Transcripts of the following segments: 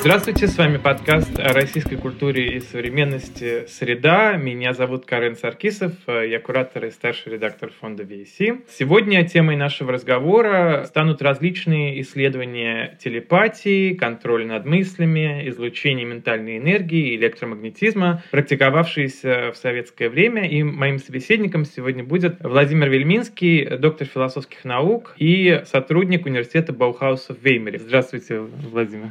Здравствуйте, с вами подкаст о российской культуре и современности «Среда». Меня зовут Карен Саркисов, я куратор и старший редактор фонда VC. Сегодня темой нашего разговора станут различные исследования телепатии, контроль над мыслями, излучение ментальной энергии, электромагнетизма, практиковавшиеся в советское время. И моим собеседником сегодня будет Владимир Вельминский, доктор философских наук и сотрудник университета Баухауса в Веймере. Здравствуйте, Владимир.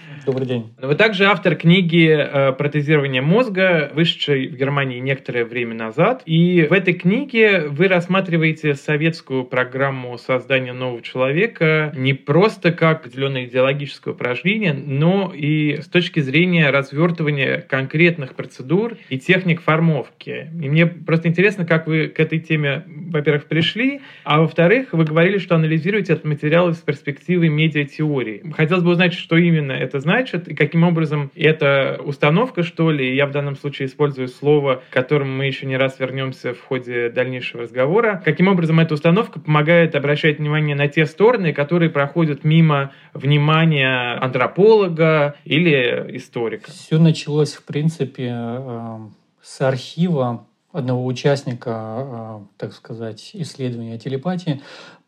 Добрый день. Вы также автор книги э, «Протезирование мозга», вышедшей в Германии некоторое время назад. И в этой книге вы рассматриваете советскую программу создания нового человека не просто как определенное идеологическое упражнение, но и с точки зрения развертывания конкретных процедур и техник формовки. И мне просто интересно, как вы к этой теме, во-первых, пришли, а во-вторых, вы говорили, что анализируете этот материал из перспективы медиатеории. Хотелось бы узнать, что именно это значит значит, и каким образом эта установка, что ли, я в данном случае использую слово, к которому мы еще не раз вернемся в ходе дальнейшего разговора, каким образом эта установка помогает обращать внимание на те стороны, которые проходят мимо внимания антрополога или историка. Все началось, в принципе, э, с архива одного участника, э, так сказать, исследования телепатии,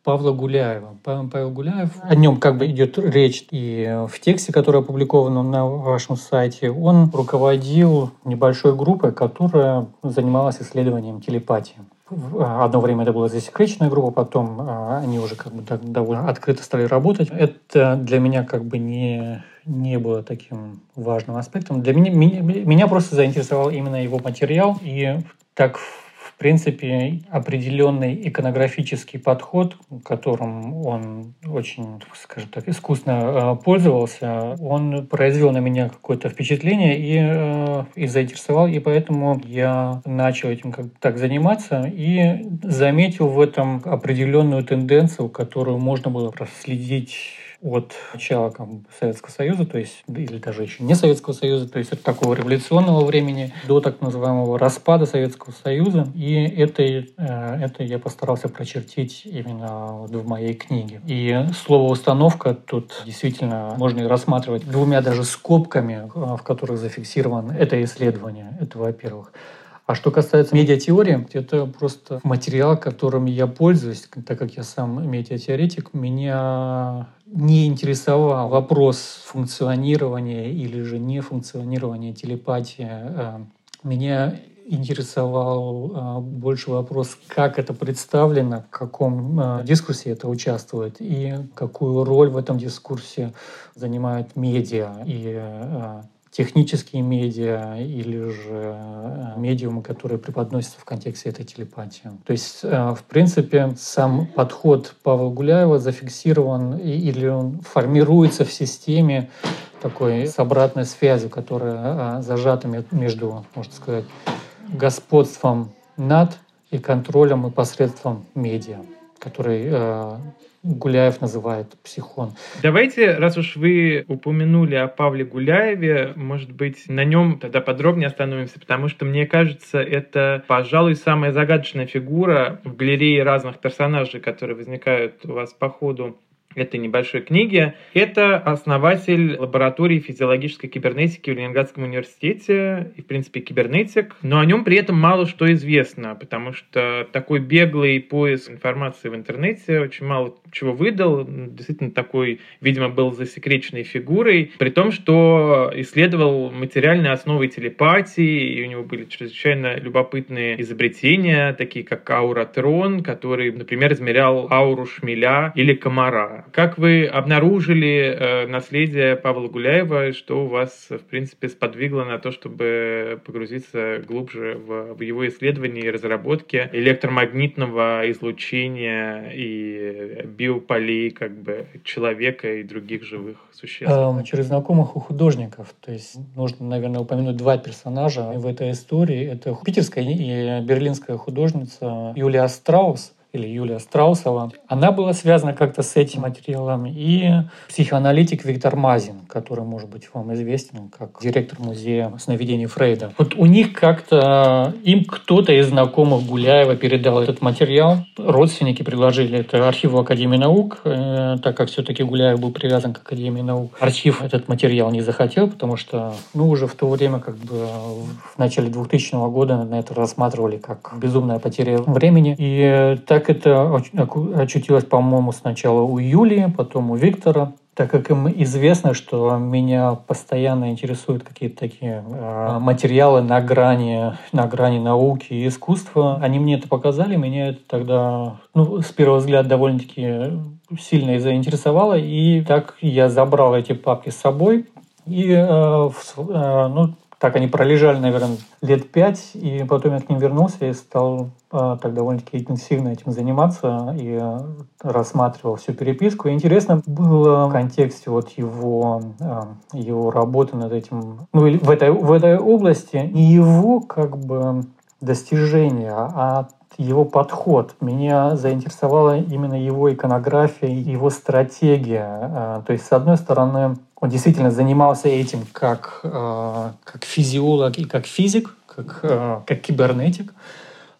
Павла Гуляева. Павел Гуляев, о нем как бы идет речь и в тексте, который опубликован на вашем сайте. Он руководил небольшой группой, которая занималась исследованием телепатии. Одно время это была засекреченная группа, потом а, они уже как бы довольно открыто стали работать. Это для меня как бы не, не было таким важным аспектом. Для меня, меня, меня просто заинтересовал именно его материал. И так принципе, определенный иконографический подход, которым он очень, скажем так, искусно э, пользовался, он произвел на меня какое-то впечатление и, э, и заинтересовал, и поэтому я начал этим как так заниматься и заметил в этом определенную тенденцию, которую можно было проследить от начала там, Советского Союза, то есть, или даже еще не Советского Союза, то есть от такого революционного времени до так называемого распада Советского Союза. И это, э, это я постарался прочертить именно вот в моей книге. И слово «установка» тут действительно можно рассматривать двумя даже скобками, э, в которых зафиксировано это исследование. Это во-первых. А что касается медиатеории, это просто материал, которым я пользуюсь, так как я сам медиатеоретик, меня не интересовал вопрос функционирования или же не функционирования телепатии. Э, меня интересовал э, больше вопрос, как это представлено, в каком э, дискурсе это участвует и какую роль в этом дискурсе занимают медиа и технические медиа или же э, медиумы, которые преподносятся в контексте этой телепатии. То есть, э, в принципе, сам подход Павла Гуляева зафиксирован или он формируется в системе такой с обратной связью, которая э, зажата между, можно сказать, господством над и контролем и посредством медиа, который Гуляев называет психон. Давайте, раз уж вы упомянули о Павле Гуляеве, может быть, на нем тогда подробнее остановимся, потому что, мне кажется, это, пожалуй, самая загадочная фигура в галерее разных персонажей, которые возникают у вас по ходу этой небольшой книги. Это основатель лаборатории физиологической кибернетики в Ленинградском университете и, в принципе, кибернетик. Но о нем при этом мало что известно, потому что такой беглый поиск информации в интернете очень мало чего выдал. Действительно, такой, видимо, был засекреченной фигурой, при том, что исследовал материальные основы телепатии, и у него были чрезвычайно любопытные изобретения, такие как ауротрон, который, например, измерял ауру шмеля или комара. Как вы обнаружили э, наследие Павла Гуляева, что у вас, в принципе, сподвигло на то, чтобы погрузиться глубже в, в его исследования и разработки электромагнитного излучения и биополей как бы человека и других живых существ? Эм, через знакомых у художников. То есть нужно, наверное, упомянуть два персонажа в этой истории. Это питерская и берлинская художница Юлия Страус – или Юлия Страусова. Она была связана как-то с этим материалом. И психоаналитик Виктор Мазин, который, может быть, вам известен как директор музея сновидений Фрейда. Вот у них как-то, им кто-то из знакомых Гуляева передал этот материал. Родственники предложили это архиву Академии наук, э, так как все-таки Гуляев был привязан к Академии наук. Архив этот материал не захотел, потому что, ну, уже в то время, как бы в начале 2000 года на это рассматривали как безумная потеря времени. И так это очутилось, по-моему, сначала у Юлии, потом у Виктора, так как им известно, что меня постоянно интересуют какие-то такие э, материалы на грани, на грани науки и искусства, они мне это показали, меня это тогда, ну, с первого взгляда довольно-таки сильно и заинтересовало, и так я забрал эти папки с собой, и э, э, ну, так они пролежали, наверное, лет пять, и потом я к ним вернулся и стал а, так довольно-таки интенсивно этим заниматься и а, рассматривал всю переписку. И интересно было в контексте вот его, а, его работы над этим, ну, в этой, в этой области, не его как бы достижения, а его подход. Меня заинтересовала именно его иконография, его стратегия. То есть, с одной стороны, он действительно занимался этим как, э, как физиолог и как физик, как, э, как кибернетик.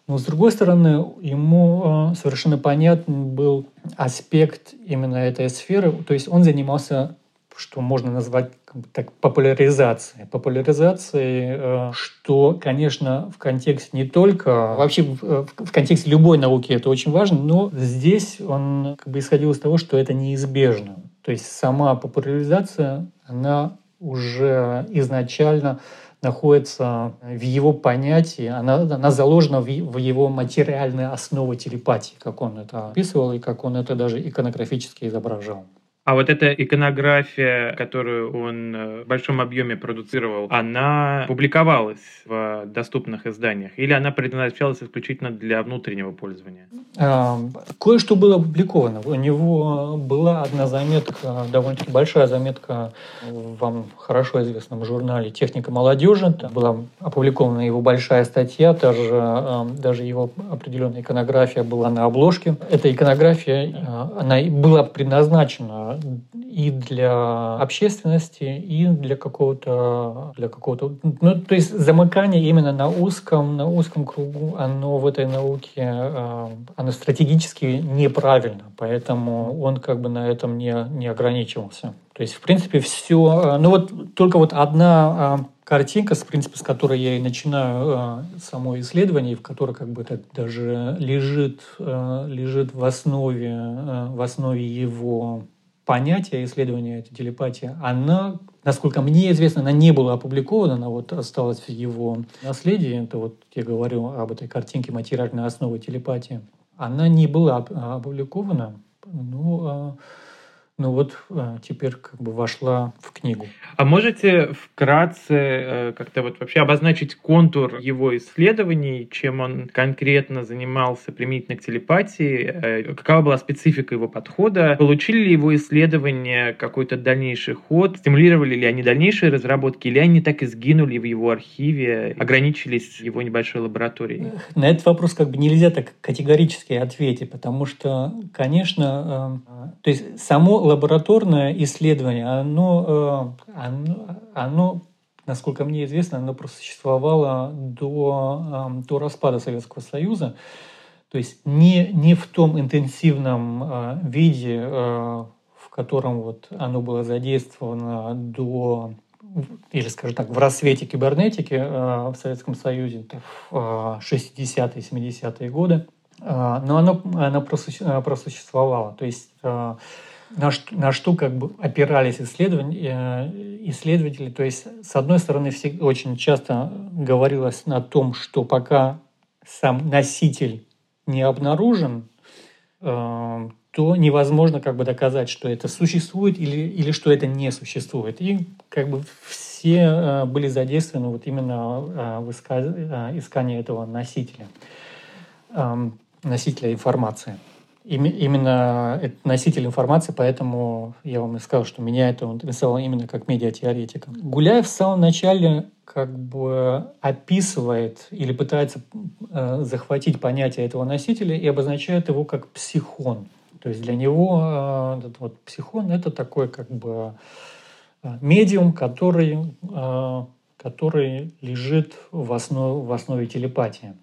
Но с другой стороны, ему совершенно понятен был аспект именно этой сферы. То есть он занимался, что можно назвать так, популяризацией. Популяризацией, что, конечно, в контексте не только, вообще в, в контексте любой науки это очень важно, но здесь он как бы исходил из того, что это неизбежно. То есть сама популяризация, она уже изначально находится в его понятии, она, она заложена в, в его материальной основе телепатии, как он это описывал и как он это даже иконографически изображал. А вот эта иконография, которую он э, в большом объеме продуцировал, она публиковалась в доступных изданиях? Или она предназначалась исключительно для внутреннего пользования? А, кое-что было опубликовано. У него была одна заметка, довольно-таки большая заметка в вам хорошо известном журнале «Техника молодежи». Там была опубликована его большая статья, даже, э, даже его определенная иконография была на обложке. Эта иконография, э, она была предназначена и для общественности, и для какого-то, для какого-то, ну, то есть замыкание именно на узком, на узком кругу, оно в этой науке, э, оно стратегически неправильно, поэтому он как бы на этом не, не ограничивался. То есть, в принципе, все, э, ну вот только вот одна э, картинка, в принципе, с которой я и начинаю э, само исследование, в которой как бы так даже лежит, э, лежит в основе, э, в основе его понятие исследования этой телепатии, она, насколько мне известно, она не была опубликована, она вот осталась в его наследии. Это вот я говорю об этой картинке материальной основы телепатии. Она не была опубликована, но ну вот э, теперь как бы вошла в книгу. А можете вкратце э, как-то вот вообще обозначить контур его исследований, чем он конкретно занимался применительно к телепатии, э, какова была специфика его подхода, получили ли его исследования какой-то дальнейший ход, стимулировали ли они дальнейшие разработки, или они так и сгинули в его архиве, ограничились его небольшой лабораторией? На этот вопрос как бы нельзя так категорически ответить, потому что, конечно, то есть само лабораторное исследование, оно, э, оно, оно насколько мне известно, оно просуществовало до, э, до распада Советского Союза. То есть не, не в том интенсивном э, виде, в котором вот оно было задействовано до или, скажем так, в рассвете кибернетики в Советском Союзе в 60-е, 70-е годы, но оно, оно просуществовало. То есть на что, на что как бы опирались исследования, э, исследователи. То есть, с одной стороны, все, очень часто говорилось на том, что пока сам носитель не обнаружен, э, то невозможно как бы доказать, что это существует или, или что это не существует. И как бы все э, были задействованы вот именно в искании этого носителя, эм, носителя информации. Именно это носитель информации, поэтому я вам и сказал, что меня это интересовало именно как медиатеоретика. Гуляев в самом начале как бы описывает или пытается э, захватить понятие этого носителя и обозначает его как психон. То есть для него э, вот психон это такой как бы э, медиум, который, э, который лежит в основе, в основе телепатии.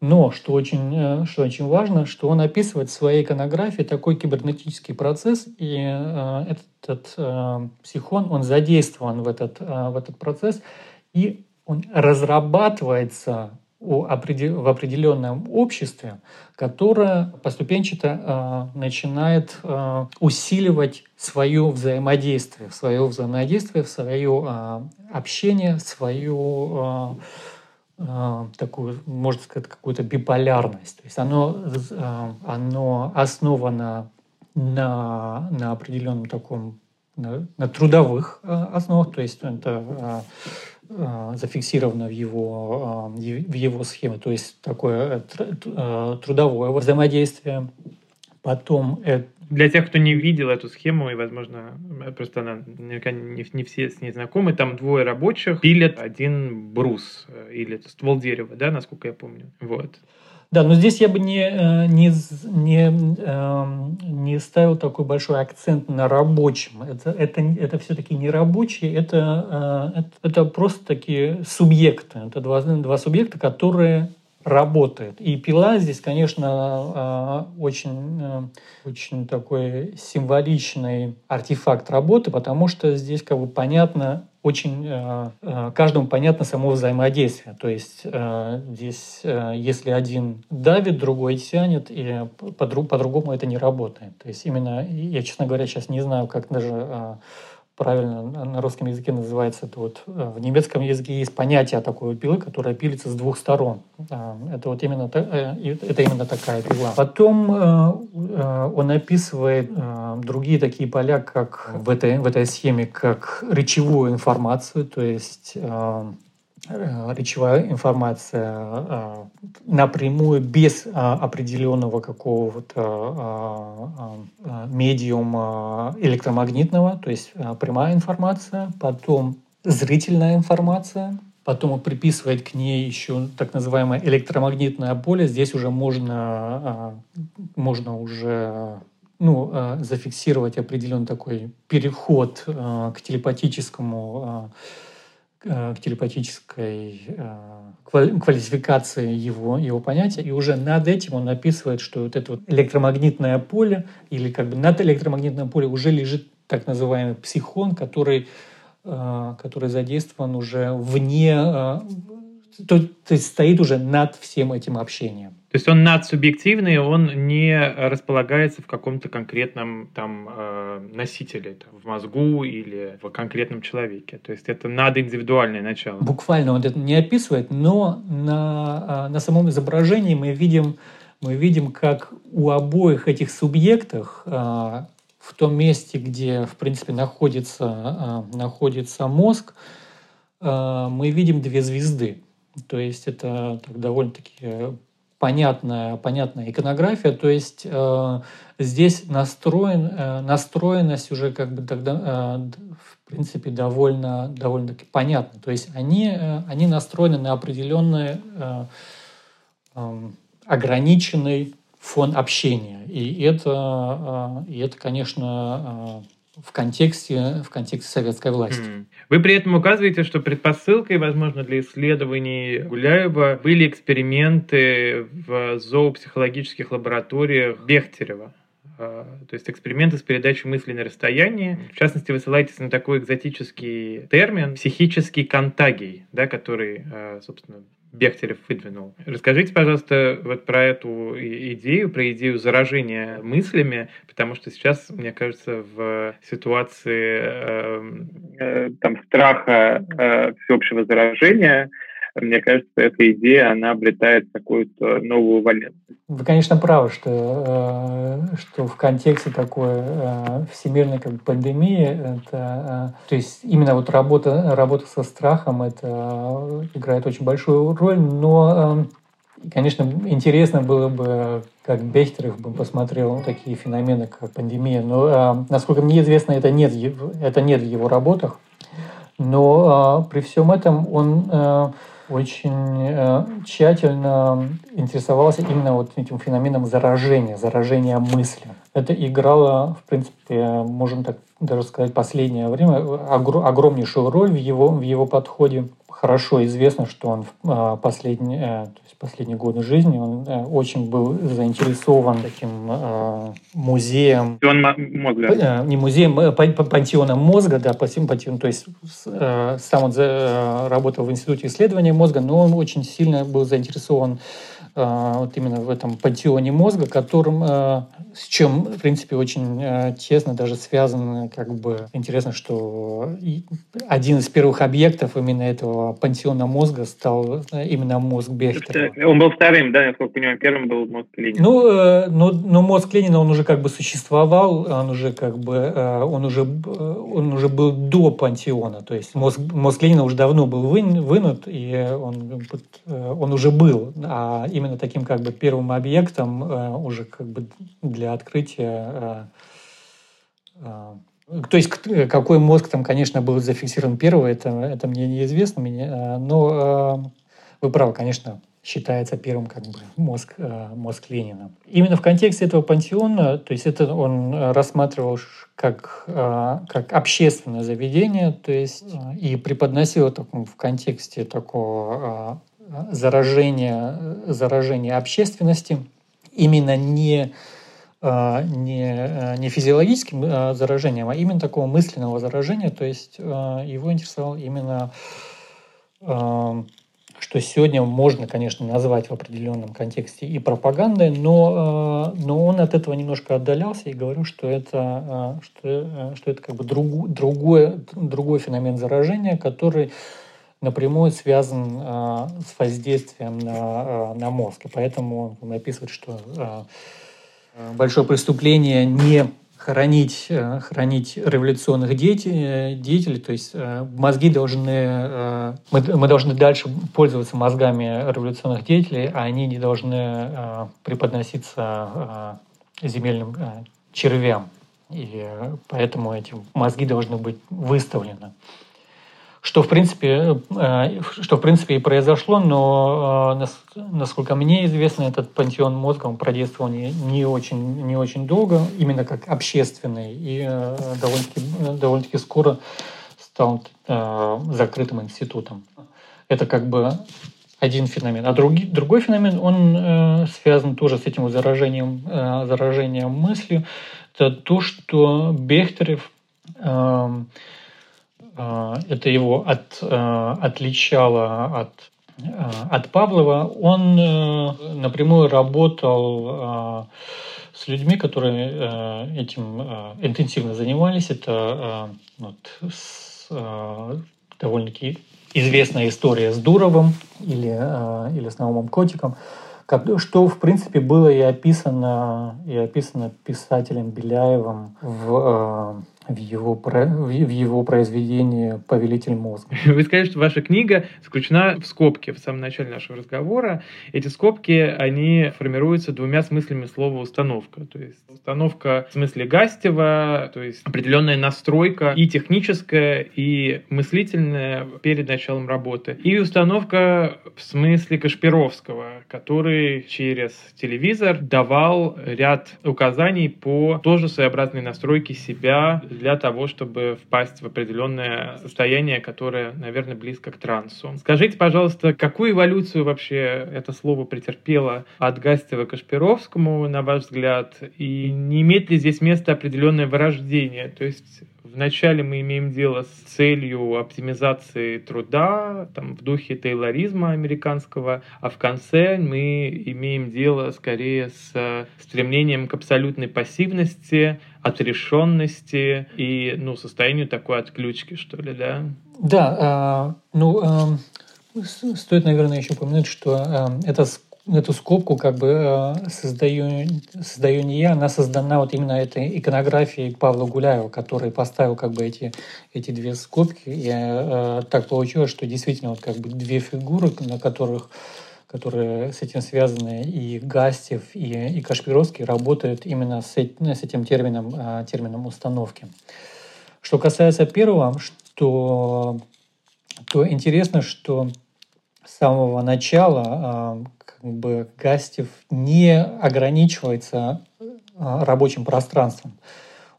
Но, что очень, э, что очень важно, что он описывает в своей иконографии такой кибернетический процесс, и э, этот э, психон, он задействован в этот, э, в этот процесс, и он разрабатывается в определенном обществе, которое поступенчато начинает усиливать свое взаимодействие, свое взаимодействие, свое общение, свое Э, такую, можно сказать, какую-то биполярность. То есть оно, э, оно основано на, на определенном таком, на, на трудовых э, основах, то есть это зафиксировано в его, в его схеме, то есть такое трудовое взаимодействие. Потом это для тех, кто не видел эту схему, и, возможно, просто она наверняка не, не все с ней знакомы, там двое рабочих пилят один брус э, или ствол дерева, да, насколько я помню. Вот. Да, но здесь я бы не, э, не, не, эм, не ставил такой большой акцент на рабочем. Это, это, это все-таки не рабочие, это, э, это, это просто такие субъекты. Это два, два субъекта, которые работает. И пила здесь, конечно, а, очень, э, очень такой символичный артефакт работы, потому что здесь как бы понятно, очень э, э, каждому понятно само взаимодействие. То есть здесь, если один давит, другой тянет, и по-другому это не работает. То есть именно, я, честно говоря, сейчас не знаю, как даже правильно на русском языке называется это вот э, в немецком языке есть понятие такой пилы, которая пилится с двух сторон. А, это вот именно э, это именно такая пила. Потом э, он описывает другие такие поля, как в этой в этой схеме, как речевую информацию, то есть речевая информация э, напрямую без э, определенного какого-то медиума электромагнитного, то есть прямая информация, потом зрительная информация, потом он приписывает к ней еще так называемое электромагнитное поле. Здесь уже можно, можно уже ну, зафиксировать определенный такой переход к телепатическому Э, к телепатической э, квалификации его, его понятия, и уже над этим он описывает, что вот это вот электромагнитное поле, или как бы над электромагнитным полем уже лежит так называемый психон, который, э, который задействован уже вне, то, то есть стоит уже над всем этим общением. То есть он надсубъективный, он не располагается в каком-то конкретном там э, носителе, там, в мозгу или в конкретном человеке. То есть это надиндивидуальное начало. Буквально он это не описывает, но на, а, на самом изображении мы видим, мы видим, как у обоих этих субъектов а, в том месте, где, в принципе, находится, а, находится мозг, мы видим две звезды. То есть это так, довольно-таки понятная, понятная иконография, то есть э, здесь настроен, э, настроенность уже как бы тогда, э, в принципе, довольно, довольно-таки понятна. То есть они, э, они настроены на определенный э, э, ограниченный фон общения. И это, э, и это конечно, э, в контексте, в контексте советской власти. Вы при этом указываете, что предпосылкой, возможно, для исследований Гуляева были эксперименты в зоопсихологических лабораториях Бехтерева. А, то есть эксперименты с передачей мыслей на расстоянии. В частности, вы ссылаетесь на такой экзотический термин психический контагий, да, который, а, собственно, Бехтерев выдвинул. Расскажите, пожалуйста, вот про эту идею, про идею заражения мыслями, потому что сейчас, мне кажется, в ситуации эм, э, там страха э, всеобщего заражения мне кажется, эта идея, она обретает какую-то новую валентность. Вы, конечно, правы, что, э, что в контексте такой э, всемирной как пандемии, это, э, то есть именно вот работа, работа со страхом, это играет очень большую роль, но конечно, интересно было бы, как Бехтерев бы посмотрел такие феномены, как пандемия. Но, насколько мне известно, это нет, это нет в его работах. Но при всем этом он очень э, тщательно интересовался именно вот этим феноменом заражения, заражения мыслью. Это играло, в принципе, можем так даже сказать, последнее время огромнейшую роль в его, в его подходе хорошо известно, что он в а, последние, э, то есть последние годы жизни он э, очень был заинтересован таким э, музеем. Пантеон мозга. Не музеем, пантеоном мозга, да, пантеон, то есть сам он работал в Институте исследования мозга, но он очень сильно был заинтересован вот именно в этом пантеоне мозга, которым с чем, в принципе, очень э, тесно даже связано, как бы, интересно, что один из первых объектов именно этого пансиона мозга стал э, именно мозг Бехтера. Он был вторым, да, насколько понимаю, первым был мозг Ленина. Ну, э, но, но мозг Ленина, он уже как бы существовал, он уже как бы, он уже, он уже был до пантеона, то есть мозг, мозг Ленина уже давно был вынут, и он, он уже был, а именно таким как бы первым объектом уже как бы для открытия. Э, э, то есть какой мозг там, конечно, был зафиксирован первый, это, это мне неизвестно, э, но вы правы, конечно, считается первым как бы мозг, мозг Ленина. Именно в контексте этого пансиона, то есть это он рассматривал как, как общественное заведение, то есть и преподносил это в контексте такого заражения, заражения общественности, именно не а, не, э, не физиологическим а, заражением, а именно такого мысленного заражения. То есть а, его интересовал именно, что сегодня можно, конечно, назвать в определенном контексте и пропагандой, но, но он от этого немножко отдалялся и говорил, что это, что, что это как бы друг, другой, другой феномен заражения, который напрямую связан с воздействием на, на мозг. И поэтому он описывает, что Э, большое преступление не хранить, э, хранить революционных деятелей, деятелей, то есть э, мозги должны, мы должны дальше пользоваться мозгами революционных деятелей, а они не должны преподноситься земельным червям. И поэтому эти мозги должны быть выставлены что в принципе, э, что в принципе и произошло, но э, насколько мне известно, этот пантеон мозга он продействовал не, не, очень, не очень долго, именно как общественный, и э, довольно-таки, довольно-таки скоро стал закрытым институтом. Это как бы один феномен. А другой, другой феномен, он связан тоже с этим заражением, заражением мыслью. Это то, что Бехтерев а, это его от, а, отличало от, а, от Павлова, он э, напрямую работал с людьми, которые этим интенсивно занимались. Это вот, довольно-таки известная история с Дуровым или, или с Наумом Котиком, что, в принципе, было и описано, и описано писателем Беляевым в в его, в его произведении «Повелитель мозга». Вы сказали, что ваша книга заключена в скобке в самом начале нашего разговора. Эти скобки, они формируются двумя смыслами слова «установка». То есть установка в смысле Гастева, то есть определенная настройка и техническая, и мыслительная перед началом работы. И установка в смысле Кашпировского, который через телевизор давал ряд указаний по тоже своеобразной настройке себя для того, чтобы впасть в определенное состояние, которое, наверное, близко к трансу. Скажите, пожалуйста, какую эволюцию вообще это слово претерпело от Гастева к Кашпировскому, на ваш взгляд, и не имеет ли здесь место определенное вырождение? То есть Вначале мы имеем дело с целью оптимизации труда, там, в духе тейлоризма американского, а в конце мы имеем дело скорее с стремлением к абсолютной пассивности, отрешенности и ну, состоянию такой отключки, что ли, да? Да, э, ну, э, стоит, наверное, еще упомянуть, что э, это эту скобку как бы э, создаю, создаю не я, она создана вот именно этой иконографией Павла Гуляева, который поставил как бы эти, эти две скобки. И э, так получилось, что действительно вот как бы две фигуры, на которых которые с этим связаны, и Гастев, и, и Кашпировский работают именно с, ну, с этим термином, а, термином установки. Что касается первого, что, то интересно, что с самого начала а, как бы Гастев не ограничивается рабочим пространством.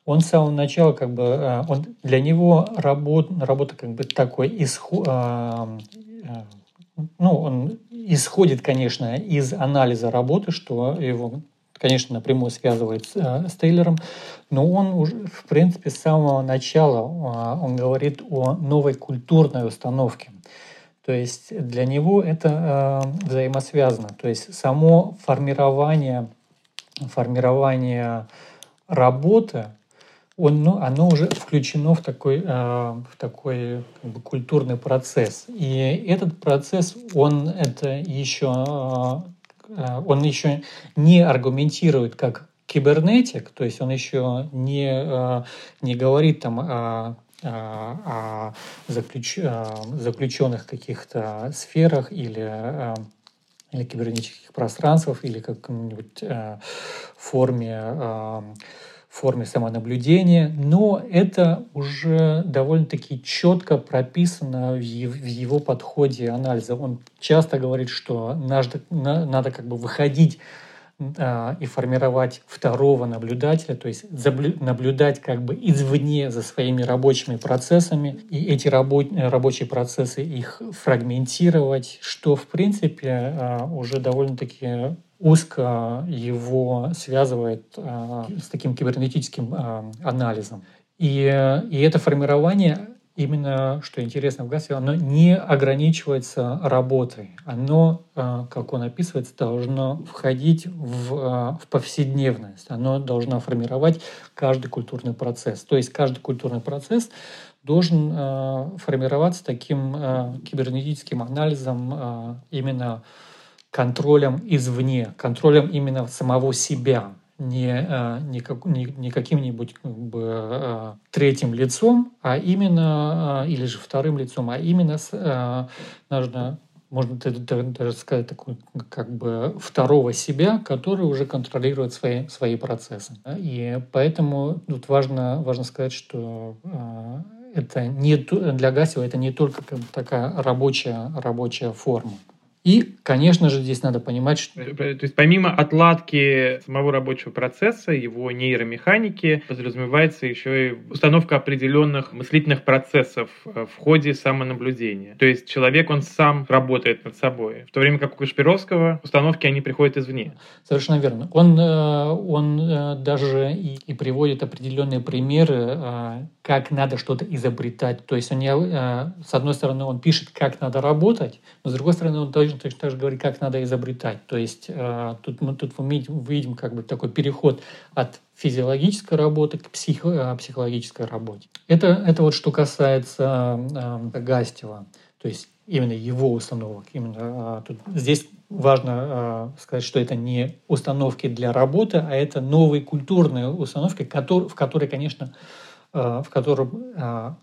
Он с самого начала как бы э, он для него работа работа как бы такой исход э, ну он исходит конечно из анализа работы что его конечно напрямую связывает с, с Тейлором но он уже в принципе с самого начала он говорит о новой культурной установке то есть для него это взаимосвязано то есть само формирование формирование работы он, ну, оно уже включено в такой, э, в такой как бы, культурный процесс. И этот процесс, он это еще, э, он еще не аргументирует как кибернетик, то есть он еще не, э, не говорит там о, о заключ, заключенных каких-то сферах или или кибернетических пространствах, или как-нибудь форме форме самонаблюдения, но это уже довольно-таки четко прописано в его подходе анализа. Он часто говорит, что надо, как бы выходить и формировать второго наблюдателя, то есть наблюдать как бы извне за своими рабочими процессами, и эти рабочие процессы их фрагментировать, что в принципе а, уже довольно-таки узко его связывает э, с таким кибернетическим анализом. И, и это формирование именно, что интересно в ГАСе, оно не ограничивается работой. Оно, э, как он описывается, должно входить в, э, в повседневность. Оно должно формировать каждый культурный процесс. То есть каждый культурный процесс должен э, формироваться таким кибернетическим анализом именно контролем извне, контролем именно самого себя, не, э, не, как, не, не каким-нибудь как бы, э, третьим лицом, а именно, э, или же вторым лицом, а именно нужно можно даже сказать, такой, как бы второго себя, который уже контролирует свои, свои процессы. И поэтому тут важно, важно сказать, что это не, для Гасева это не только такая рабочая, рабочая форма. И, конечно же, здесь надо понимать, что... Э, то есть помимо отладки самого рабочего процесса, его нейромеханики, подразумевается еще и установка определенных мыслительных процессов э, в ходе самонаблюдения. То есть человек, он сам работает над собой. В то время как у Кашпировского установки, они приходят извне. Совершенно верно. Он, э, он даже и, и приводит определенные примеры, как надо что-то изобретать. То есть он, с одной стороны, он пишет, как надо работать, но с другой стороны, он тоже точно так же говорит, как надо изобретать. То есть э, тут мы тут мы видим, видим как бы такой переход от физиологической работы к психо, э, психологической работе. Это, это вот что касается э, Гастева, то есть именно его установок. Именно, тут, здесь важно сказать, что это не установки для работы, а это новые культурные установки, которые, в которые, конечно, в котором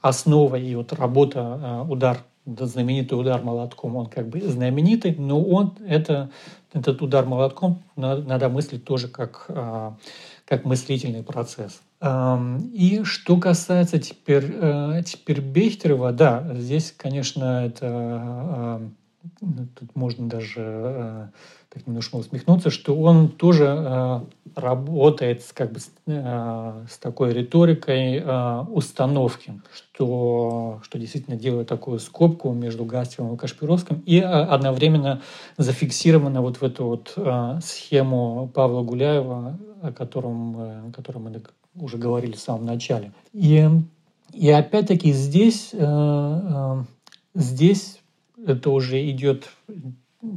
основа и вот работа, удар знаменитый удар молотком, он как бы знаменитый, но он это, этот удар молотком надо, надо мыслить тоже как, а, как мыслительный процесс. И что касается теперь, э, теперь Бехтерева, да, здесь, конечно, это тут можно даже э, так немножко усмехнуться, что он тоже э, работает с, как бы, с, э, с такой риторикой э, установки, что, что действительно делает такую скобку между Гастевым и Кашпировским и э, одновременно зафиксировано вот в эту вот э, схему Павла Гуляева, о котором, э, о котором мы уже говорили в самом начале. И, и опять-таки здесь, э, э, здесь это уже идет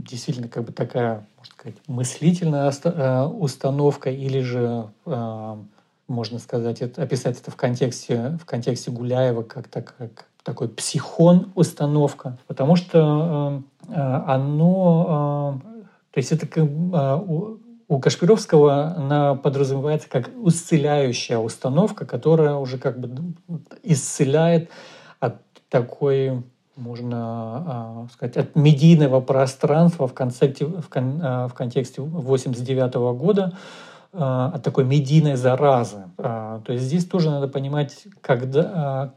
действительно как бы такая, можно сказать, мыслительная э, установка или же э, можно сказать, это, описать это в контексте, в контексте Гуляева как, так, как такой психон установка, потому что э, оно, то есть это как, у, у Кашпировского она подразумевается как исцеляющая установка, которая уже как бы исцеляет от такой можно а, сказать, от медийного пространства в, концепте, в, кон, а, в контексте 89 года а, от такой медийной заразы. То есть здесь тоже надо понимать, когда,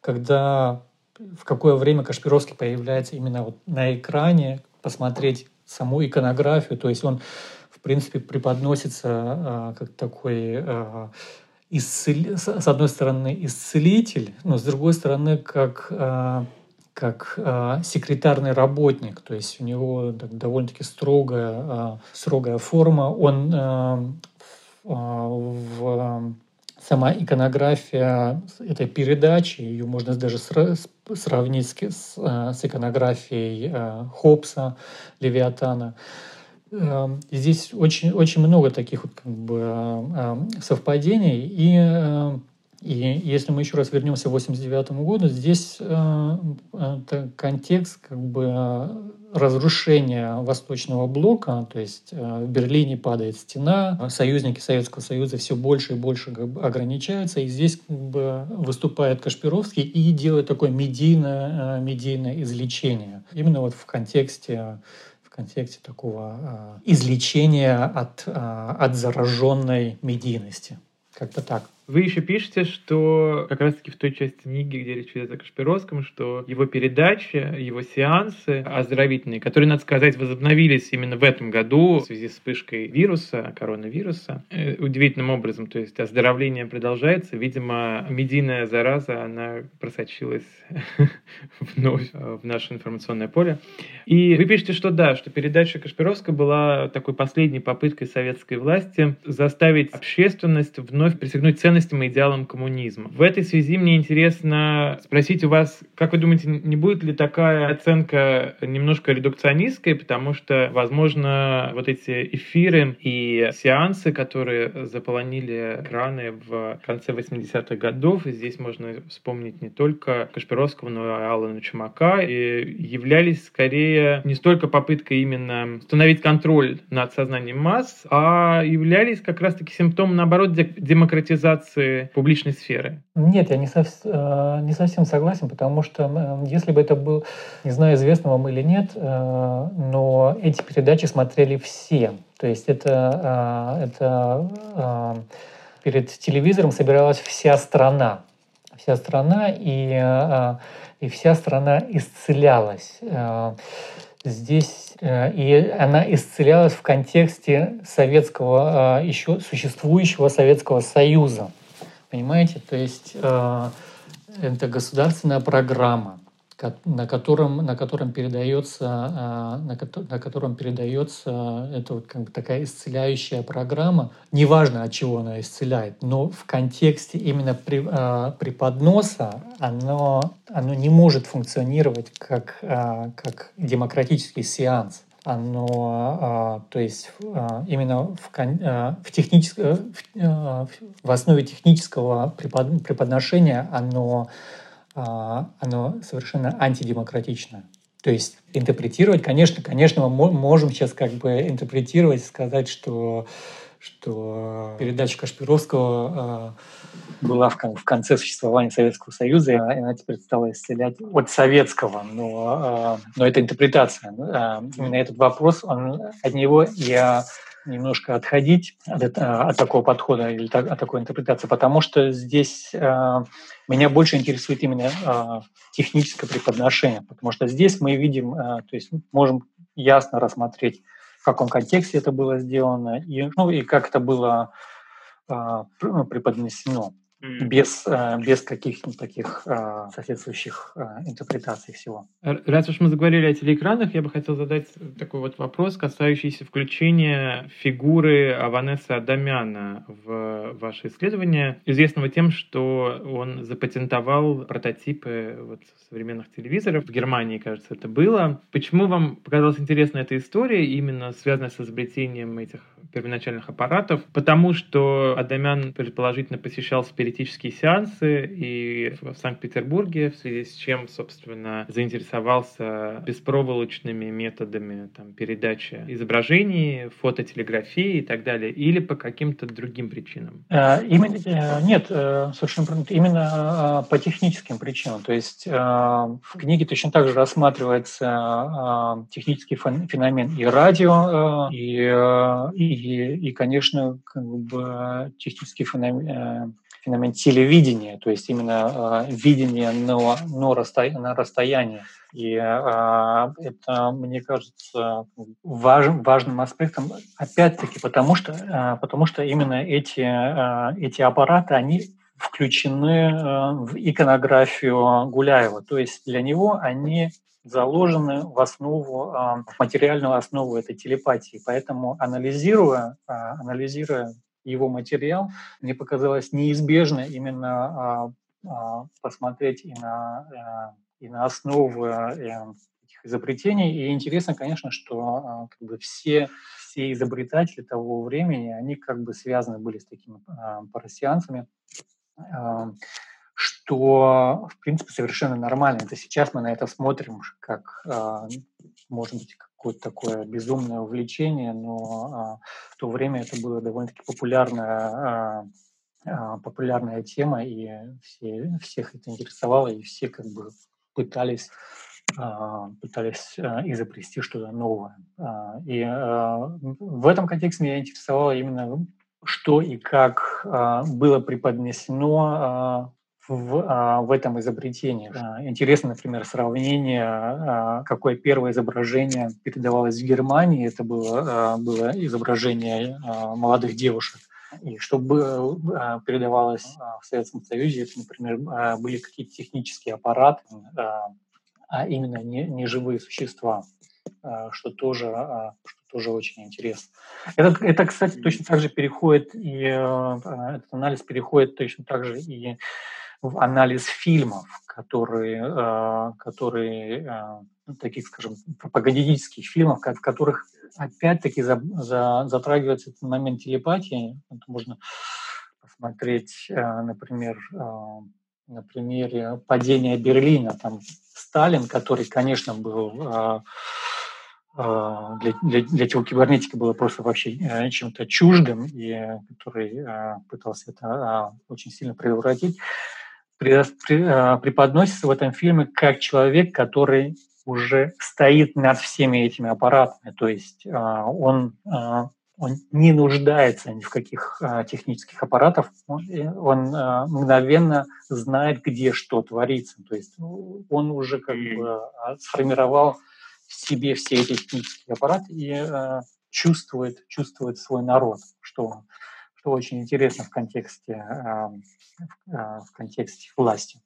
когда в какое время Кашпировский появляется именно вот на экране, посмотреть саму иконографию. То есть он, в принципе, преподносится как такой исцел... с одной стороны исцелитель, но с другой стороны как, а, как а, секретарный работник, то есть у него довольно-таки строгая, а, строгая форма. Он в сама иконография этой передачи, ее можно даже сравнить с, с иконографией Хопса, Левиатана. Эм, здесь очень, очень много таких вот как бы эм, совпадений. И, эм, и если мы еще раз вернемся к 89 году, здесь это контекст как бы разрушения Восточного блока, то есть в Берлине падает стена, союзники Советского Союза все больше и больше как бы ограничаются, и здесь как бы выступает Кашпировский и делает такое медийное, медийное излечение. Именно вот в контексте контексте такого а, излечения от, а, от зараженной медийности. Как-то так. Вы еще пишете, что как раз-таки в той части книги, где речь идет о Кашпировском, что его передачи, его сеансы оздоровительные, которые, надо сказать, возобновились именно в этом году в связи с вспышкой вируса, коронавируса, э, удивительным образом. То есть оздоровление продолжается. Видимо, медийная зараза, она просочилась вновь в наше информационное поле. И вы пишете, что да, что передача Кашпировска была такой последней попыткой советской власти заставить общественность вновь присягнуть ценностям ценностям и идеалам коммунизма. В этой связи мне интересно спросить у вас, как вы думаете, не будет ли такая оценка немножко редукционистской, потому что, возможно, вот эти эфиры и сеансы, которые заполонили экраны в конце 80-х годов, и здесь можно вспомнить не только Кашпировского, но и Алана Чумака, и являлись скорее не столько попыткой именно установить контроль над сознанием масс, а являлись как раз-таки симптомом, наоборот, демократизации регуляции публичной сферы? Нет, я не, сов... Э, не совсем согласен, потому что если бы это был, не знаю, известно вам или нет, э, но эти передачи смотрели все. То есть это, э, это перед телевизором собиралась вся страна. Вся страна, и, и вся страна исцелялась. Здесь и она исцелялась в контексте советского, еще существующего Советского Союза. Понимаете? То есть э, это государственная программа, на котором, на котором передается, э, на, на котором передается это вот как бы такая исцеляющая программа. Неважно, от чего она исцеляет, но в контексте именно при, э, преподноса оно, оно не может функционировать как, э, как демократический сеанс оно, а, то есть а, именно в, а, в, техническом, в основе технического преподношения оно, оно совершенно антидемократичное. То есть интерпретировать, конечно, конечно, мы можем сейчас как бы интерпретировать, сказать, что, что передача Кашпировского была в, конце существования Советского Союза, и она теперь стала исцелять от советского. Но, но это интерпретация. Именно этот вопрос, он, от него я немножко отходить от, от такого подхода или от такой интерпретации, потому что здесь э, меня больше интересует именно э, техническое преподношение, потому что здесь мы видим, э, то есть можем ясно рассмотреть, в каком контексте это было сделано и, ну, и как это было э, преподнесено без, э, без каких-нибудь таких э, соответствующих э, интерпретаций всего. Раз уж мы заговорили о телеэкранах, я бы хотел задать такой вот вопрос, касающийся включения фигуры Аванеса Адамяна в ваше исследование, известного тем, что он запатентовал прототипы вот современных телевизоров. В Германии, кажется, это было. Почему вам показалась интересна эта история, именно связанная с изобретением этих первоначальных аппаратов? Потому что Адамян, предположительно, посещал с спиритические сеансы и в Санкт-Петербурге, в связи с чем, собственно, заинтересовался беспроволочными методами там, передачи изображений, фототелеграфии и так далее, или по каким-то другим причинам? Э, именно, э, нет, э, совершенно. Именно по техническим причинам. То есть в книге точно так же рассматривается технический феномен и радио, и, и, и конечно, как бы технический феномен феномен телевидения, то есть именно э, видение на, на, расстоя, на расстоянии. И э, это, мне кажется, важ, важным аспектом, опять-таки, потому что, э, потому что именно эти, э, эти аппараты, они включены э, в иконографию Гуляева. То есть для него они заложены в основу, в материальную основу этой телепатии. Поэтому анализируя, анализируя его материал, мне показалось неизбежно именно а, а, посмотреть и на, э, и на основу э, этих изобретений. И интересно, конечно, что а, как бы все, все изобретатели того времени, они как бы связаны были с такими парасианцами, что, в принципе, совершенно нормально. Это сейчас мы на это смотрим как, может быть, какое-то такое безумное увлечение, но а, в то время это было довольно-таки популярная, а, а, популярная тема, и все, всех это интересовало, и все как бы пытались пытались изобрести что-то новое. И в этом контексте меня интересовало именно, что и как было преподнесено в, а, в этом изобретении. А, интересно, например, сравнение, а, какое первое изображение передавалось в Германии. Это было, было изображение молодых девушек. И что передавалось в Советском Союзе, это, например, были какие-то технические аппараты, а именно не, не живые существа, что тоже, что тоже очень интересно. Это, это, кстати, точно так же переходит, и этот анализ переходит точно так же и в анализ фильмов, которые, э, которые э, ну, таких, скажем, пропагандистских фильмов, в которых опять-таки за, за, затрагивается этот момент телепатии. Это можно посмотреть, э, например, на примере падения Берлина. Там Сталин, который, конечно, был для, для, для телокибернетики было просто вообще чем-то чуждым, и который пытался это очень сильно превратить, преподносится в этом фильме как человек, который уже стоит над всеми этими аппаратами, то есть а, он, а, он не нуждается ни в каких технических аппаратах, он, он мгновенно знает, где что творится, то есть он уже как бы сформировал в себе все эти технические аппараты и чувствует, чувствует свой народ, что что очень интересно в контексте, а, в контексте власти.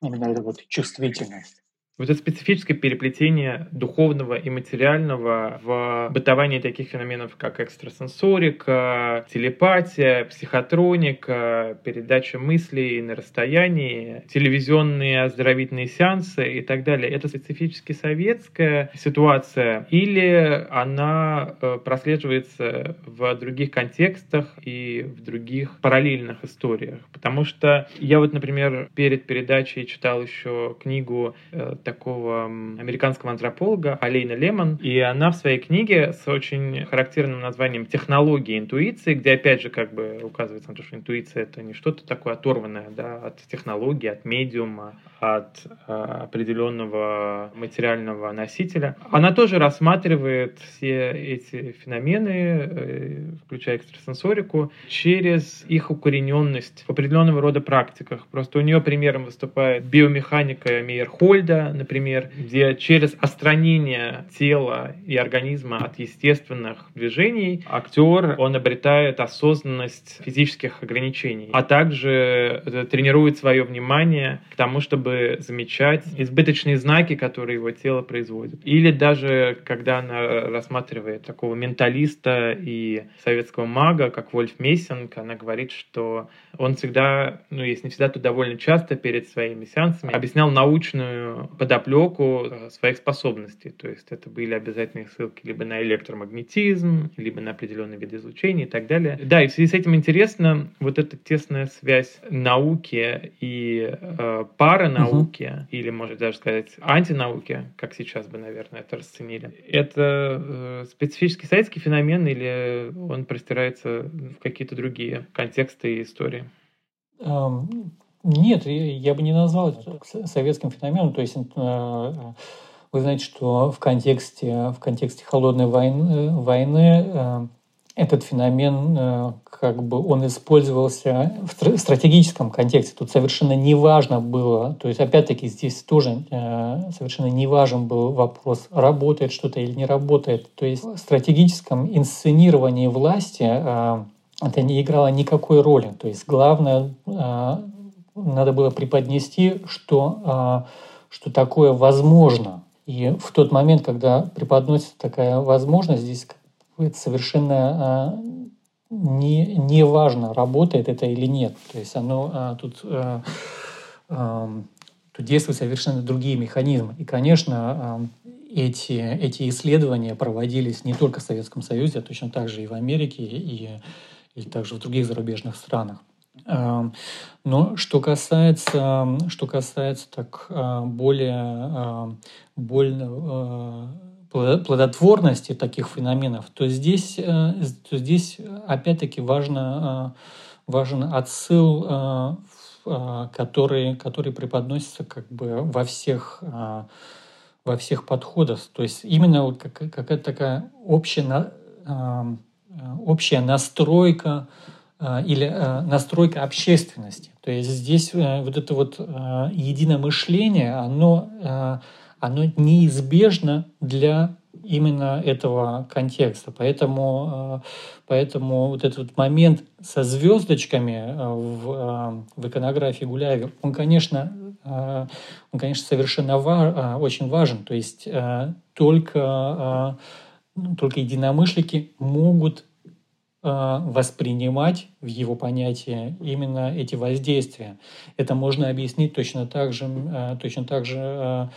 Именно эта вот чувствительность. Вот это специфическое переплетение духовного и материального в бытовании таких феноменов, как экстрасенсорика, телепатия, психотроника, передача мыслей на расстоянии, телевизионные оздоровительные сеансы и так далее. Это специфически советская ситуация или она э, прослеживается в других контекстах и в других параллельных историях? Потому что я вот, например, перед передачей читал еще книгу э, такого американского антрополога Алейна Лемон, и она в своей книге с очень характерным названием «Технологии интуиции», где опять же как бы указывается на то, что интуиция — это не что-то такое оторванное да, от технологии, от медиума, от э, определенного материального носителя. Она тоже рассматривает все эти феномены, э, включая экстрасенсорику, через их укорененность в определенного рода практиках. Просто у нее примером выступает биомеханика Мейерхольда, например, где через остранение тела и организма от естественных движений актер, он обретает осознанность физических ограничений, а также э, тренирует свое внимание к тому, чтобы замечать избыточные знаки, которые его тело производит. Или даже, когда она рассматривает такого менталиста и советского мага, как Вольф Мессинг, она говорит, что он всегда, ну, если не всегда, то довольно часто перед своими сеансами объяснял научную подоплеку э, своих способностей. То есть это были обязательные ссылки либо на электромагнетизм, либо на определенные виды излучения и так далее. Да, и в связи с этим интересно вот эта тесная связь науки и э, паранауки, угу. или, может даже сказать, антинауки, как сейчас бы, наверное, это расценили. Это э, специфический советский феномен или он простирается в какие-то другие контексты и истории? Нет, я бы не назвал это советским феноменом. То есть э, вы знаете, что в контексте, в контексте холодной войны, войны э, этот феномен, э, как бы он использовался в стратегическом контексте. Тут совершенно не важно было, то есть опять-таки здесь тоже совершенно не важен был вопрос, работает что-то или не работает. То есть в стратегическом инсценировании власти это не играло никакой роли. То есть главное надо было преподнести, что, а, что такое возможно. И в тот момент, когда преподносится такая возможность, здесь это совершенно а, не, не важно, работает это или нет. То есть оно а, тут, тут действуют совершенно другие механизмы. И, конечно, эти, эти исследования проводились не только в Советском Союзе, а точно так же и в Америке, и, и также в других зарубежных странах. Эм, но что касается, что касается так э, более, э, более плодотворности таких феноменов, то здесь, э, то здесь опять-таки важно, важен отсыл, который, который преподносится как бы во всех, во всех подходах. То есть именно какая-то такая общая, общая настройка или а, настройка общественности. То есть здесь э, вот это вот единомышление, оно, оно неизбежно для именно этого контекста. Поэтому, поэтому вот этот момент со звездочками в, в иконографии Гуляева, он, конечно, он, конечно, совершенно очень важен. То есть только, ну, только единомышленники могут Э, воспринимать в его понятие именно эти воздействия. Это можно объяснить точно так же, э, точно так же э,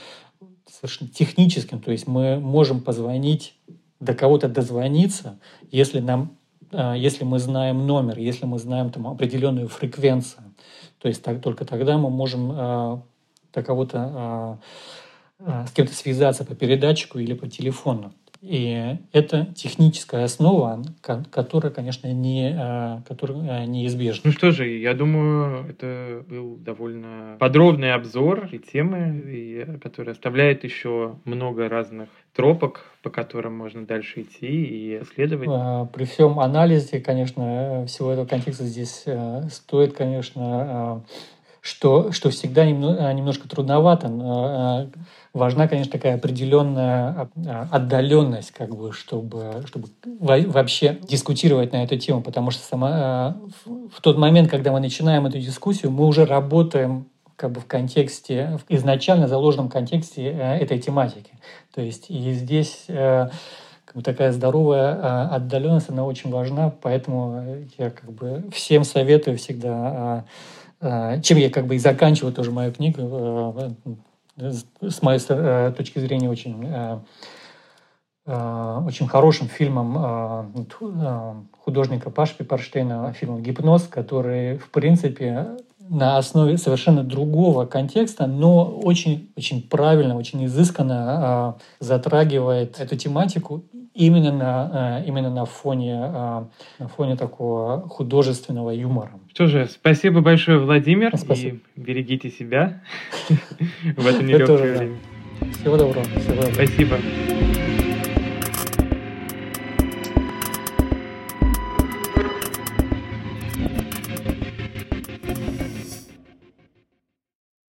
совершенно техническим. То есть мы можем позвонить, до кого-то дозвониться, если, нам, если мы знаем номер, если мы знаем там, определенную фреквенцию. То есть так, только тогда мы можем до кого-то с кем-то связаться по передатчику или по телефону. И это техническая основа, которая, конечно, не, э, которая э, неизбежна. Ну что же, я думаю, это был довольно подробный обзор и темы, и, который оставляет еще много разных тропок, по которым можно дальше идти и исследовать. При всем анализе, конечно, всего этого контекста здесь э, стоит, конечно, что, что всегда немножко трудновато, но важна, конечно, такая определенная а, отдаленность, как бы, чтобы, чтобы вообще дискутировать на эту тему, потому что сама, а, в тот момент, когда мы начинаем эту дискуссию, мы уже работаем как бы в контексте, в изначально заложенном контексте э, этой тематики. То есть и здесь э, как бы такая здоровая отдаленность, она очень важна, поэтому я как бы всем советую всегда, чем я как бы и заканчиваю тоже мою книгу, э, с моей э, точки зрения, очень, э, э, очень хорошим фильмом художника Паши Пипарштейна, фильмом «Гипноз», который, в принципе, на основе совершенно другого контекста, но очень, очень правильно, очень изысканно затрагивает эту тематику именно на, именно на, фоне, на фоне такого художественного юмора. Что же, спасибо большое, Владимир. Спасибо. И берегите себя в это нелегкое время. Всего доброго. Спасибо.